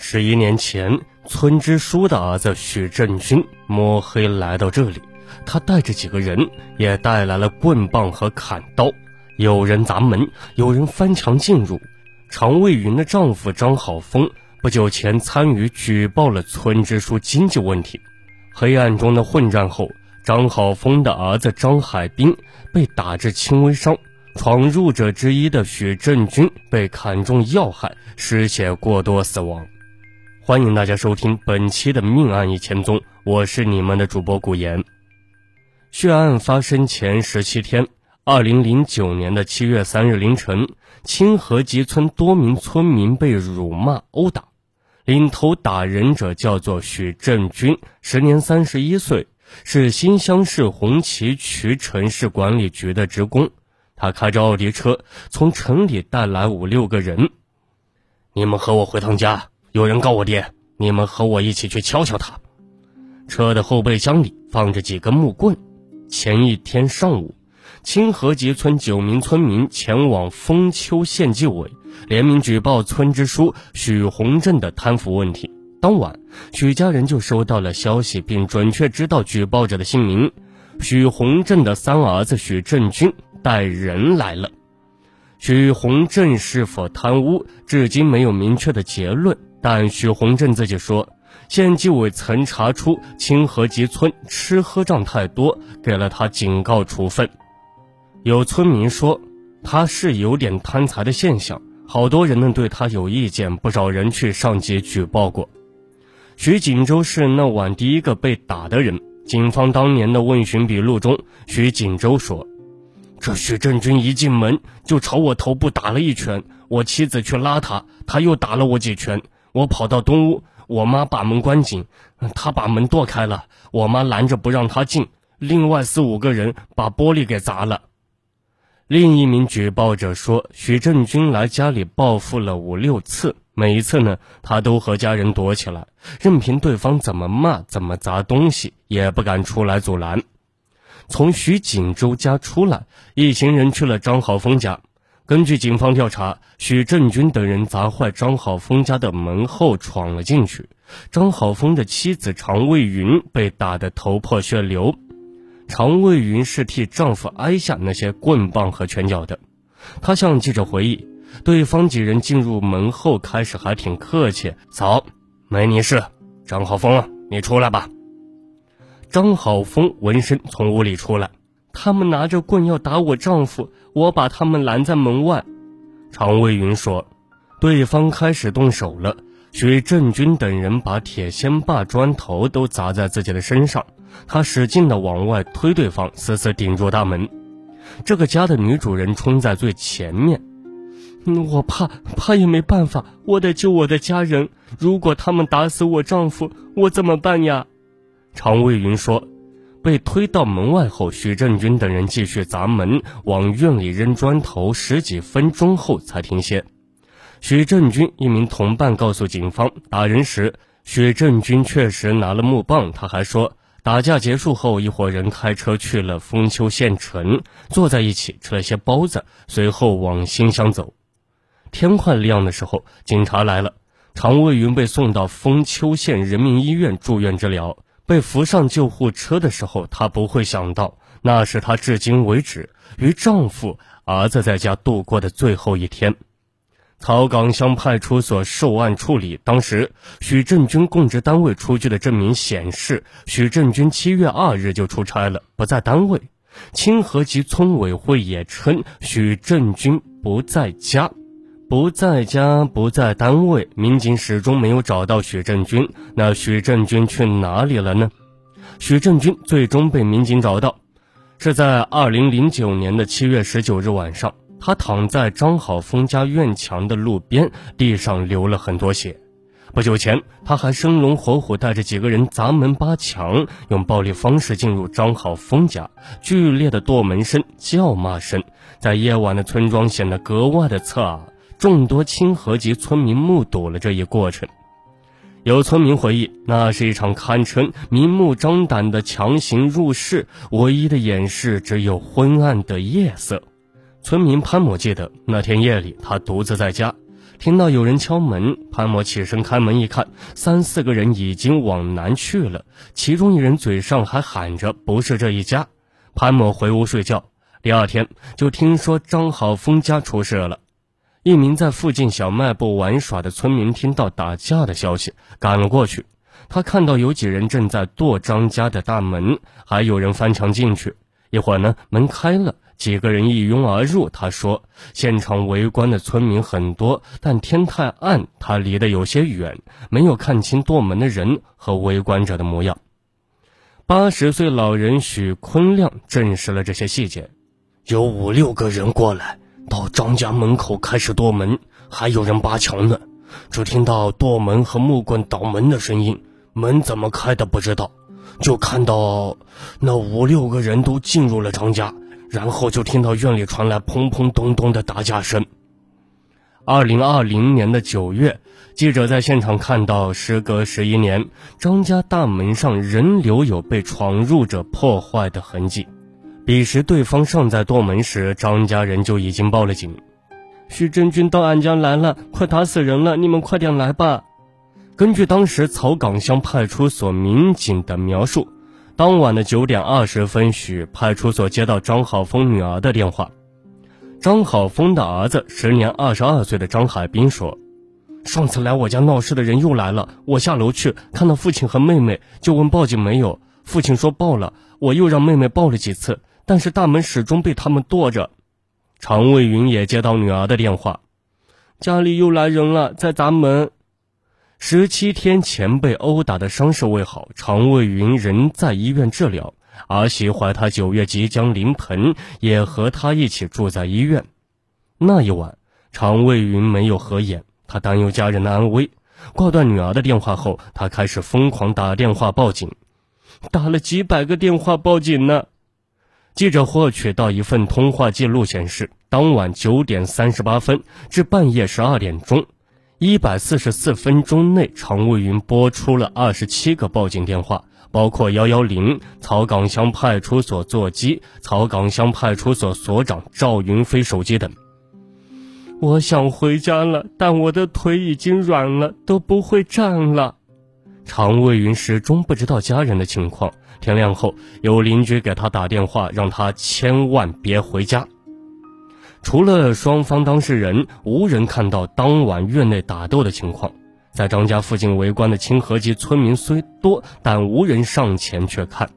十一年前，村支书的儿子许振军摸黑来到这里，他带着几个人，也带来了棍棒和砍刀。有人砸门，有人翻墙进入。常卫云的丈夫张好峰不久前参与举报了村支书经济问题。黑暗中的混战后，张好峰的儿子张海滨被打致轻微伤，闯入者之一的许振军被砍中要害，失血过多死亡。欢迎大家收听本期的《命案一千宗》，我是你们的主播古言。血案发生前十七天，二零零九年的七月三日凌晨，清河集村多名村民被辱骂殴打，领头打人者叫做许振军，时年三十一岁，是新乡市红旗渠城市管理局的职工。他开着奥迪车从城里带来五六个人，你们和我回趟家。有人告我爹，你们和我一起去敲敲他。车的后备箱里放着几根木棍。前一天上午，清河集村九名村民前往丰丘县纪委，联名举报村支书许洪正的贪腐问题。当晚，许家人就收到了消息，并准确知道举报者的姓名。许洪正的三儿子许振军带人来了。许洪正是否贪污，至今没有明确的结论。但许洪正自己说，县纪委曾查出清河集村吃喝账太多，给了他警告处分。有村民说，他是有点贪财的现象，好多人呢对他有意见，不少人去上级举报过。徐锦州是那晚第一个被打的人。警方当年的问询笔录中，徐锦州说：“这许振军一进门就朝我头部打了一拳，我妻子去拉他，他又打了我几拳。”我跑到东屋，我妈把门关紧，他把门剁开了，我妈拦着不让他进。另外四五个人把玻璃给砸了。另一名举报者说，许振军来家里报复了五六次，每一次呢，他都和家人躲起来，任凭对方怎么骂、怎么砸东西，也不敢出来阻拦。从徐锦州家出来，一行人去了张豪峰家。根据警方调查，许振军等人砸坏张好峰家的门后闯了进去，张好峰的妻子常卫云被打得头破血流，常卫云是替丈夫挨下那些棍棒和拳脚的。她向记者回忆，对方几人进入门后开始还挺客气，早，没你事，张好峰，你出来吧。张好峰闻声从屋里出来。他们拿着棍要打我丈夫，我把他们拦在门外。常卫云说：“对方开始动手了。”许振军等人把铁锨、把砖头都砸在自己的身上，他使劲地往外推对方，死死顶住大门。这个家的女主人冲在最前面，我怕怕也没办法，我得救我的家人。如果他们打死我丈夫，我怎么办呀？常卫云说。被推到门外后，许振军等人继续砸门，往院里扔砖头，十几分钟后才停歇。许振军一名同伴告诉警方，打人时许振军确实拿了木棒。他还说，打架结束后，一伙人开车去了丰丘县城，坐在一起吃了些包子，随后往新乡走。天快亮的时候，警察来了，常卫云被送到丰丘县人民医院住院治疗。被扶上救护车的时候，她不会想到，那是她至今为止与丈夫、儿子在家度过的最后一天。草岗乡派出所受案处理，当时许振军供职单位出具的证明显示，许振军七月二日就出差了，不在单位。清河集村委会也称许振军不在家。不在家，不在单位，民警始终没有找到许振军。那许振军去哪里了呢？许振军最终被民警找到，是在二零零九年的七月十九日晚上，他躺在张好峰家院墙的路边，地上流了很多血。不久前，他还生龙活虎带着几个人砸门扒墙，用暴力方式进入张好峰家，剧烈的剁门声、叫骂声，在夜晚的村庄显得格外的刺耳。众多清河籍村民目睹了这一过程，有村民回忆，那是一场堪称明目张胆的强行入室，唯一的掩饰只有昏暗的夜色。村民潘某记得，那天夜里他独自在家，听到有人敲门，潘某起身开门一看，三四个人已经往南去了，其中一人嘴上还喊着“不是这一家”。潘某回屋睡觉，第二天就听说张好峰家出事了。一名在附近小卖部玩耍的村民听到打架的消息，赶了过去。他看到有几人正在剁张家的大门，还有人翻墙进去。一会儿呢，门开了。几个人一拥而入。他说：“现场围观的村民很多，但天太暗，他离得有些远，没有看清剁门的人和围观者的模样。”八十岁老人许坤亮证实了这些细节：有五六个人过来，到张家门口开始剁门，还有人扒墙呢。只听到剁门和木棍捣门的声音，门怎么开的不知道，就看到那五六个人都进入了张家。然后就听到院里传来砰砰咚咚的打架声。二零二零年的九月，记者在现场看到，时隔十一年，张家大门上仍留有被闯入者破坏的痕迹。彼时对方尚在剁门时，张家人就已经报了警。徐振军到俺家来了，快打死人了，你们快点来吧。根据当时草岗乡派出所民警的描述。当晚的九点二十分许，派出所接到张好峰女儿的电话。张好峰的儿子，时年二十二岁的张海滨说：“上次来我家闹事的人又来了，我下楼去看到父亲和妹妹，就问报警没有。父亲说报了，我又让妹妹报了几次，但是大门始终被他们剁着。”常卫云也接到女儿的电话：“家里又来人了，在砸门。”十七天前被殴打的伤势未好，常卫云仍在医院治疗。儿媳怀他九月即将临盆，也和他一起住在医院。那一晚，常卫云没有合眼，他担忧家人的安危。挂断女儿的电话后，他开始疯狂打电话报警，打了几百个电话报警呢。记者获取到一份通话记录显示，当晚九点三十八分至半夜十二点钟。一百四十四分钟内，常卫云拨出了二十七个报警电话，包括幺幺零、草岗乡派出所座机、草岗乡派出所所长赵云飞手机等。我想回家了，但我的腿已经软了，都不会站了。常卫云始终不知道家人的情况。天亮后，有邻居给他打电话，让他千万别回家。除了双方当事人，无人看到当晚院内打斗的情况。在张家附近围观的清河籍村民虽多，但无人上前去看。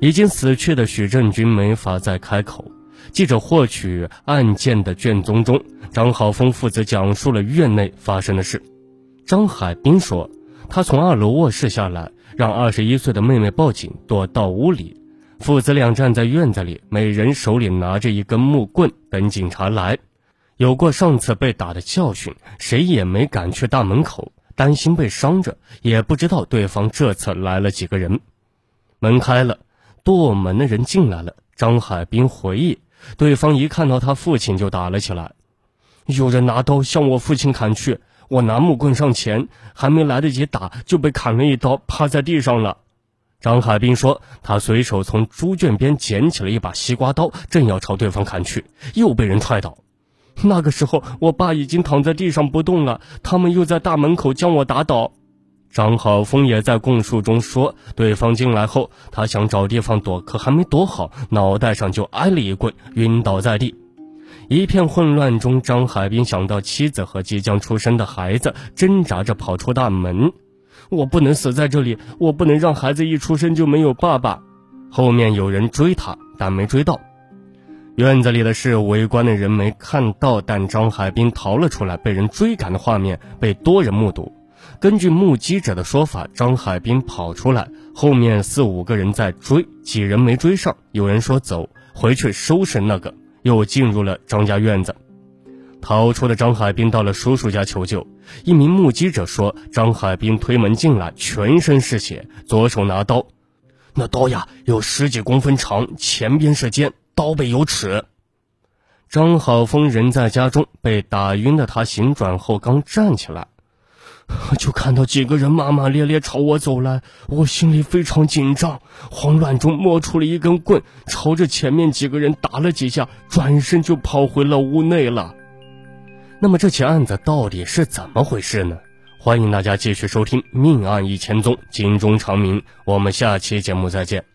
已经死去的许振军没法再开口。记者获取案件的卷宗中，张浩峰父子讲述了院内发生的事。张海滨说，他从二楼卧室下来，让二十一岁的妹妹报警，躲到屋里。父子俩站在院子里，每人手里拿着一根木棍，等警察来。有过上次被打的教训，谁也没敢去大门口，担心被伤着，也不知道对方这次来了几个人。门开了，剁门的人进来了。张海滨回忆，对方一看到他父亲就打了起来，有人拿刀向我父亲砍去，我拿木棍上前，还没来得及打，就被砍了一刀，趴在地上了。张海滨说：“他随手从猪圈边捡起了一把西瓜刀，正要朝对方砍去，又被人踹倒。那个时候，我爸已经躺在地上不动了，他们又在大门口将我打倒。”张浩峰也在供述中说：“对方进来后，他想找地方躲，可还没躲好，脑袋上就挨了一棍，晕倒在地。一片混乱中，张海滨想到妻子和即将出生的孩子，挣扎着跑出大门。”我不能死在这里，我不能让孩子一出生就没有爸爸。后面有人追他，但没追到。院子里的事，围观的人没看到，但张海滨逃了出来，被人追赶的画面被多人目睹。根据目击者的说法，张海滨跑出来，后面四五个人在追，几人没追上。有人说走回去收拾那个，又进入了张家院子。逃出的张海滨到了叔叔家求救。一名目击者说，张海滨推门进来，全身是血，左手拿刀，那刀呀有十几公分长，前边是尖，刀背有齿。张好峰人在家中，被打晕的他醒转后刚站起来，就看到几个人骂骂咧咧朝我走来，我心里非常紧张，慌乱中摸出了一根棍，朝着前面几个人打了几下，转身就跑回了屋内了。那么这起案子到底是怎么回事呢？欢迎大家继续收听《命案一千宗》，警钟长鸣。我们下期节目再见。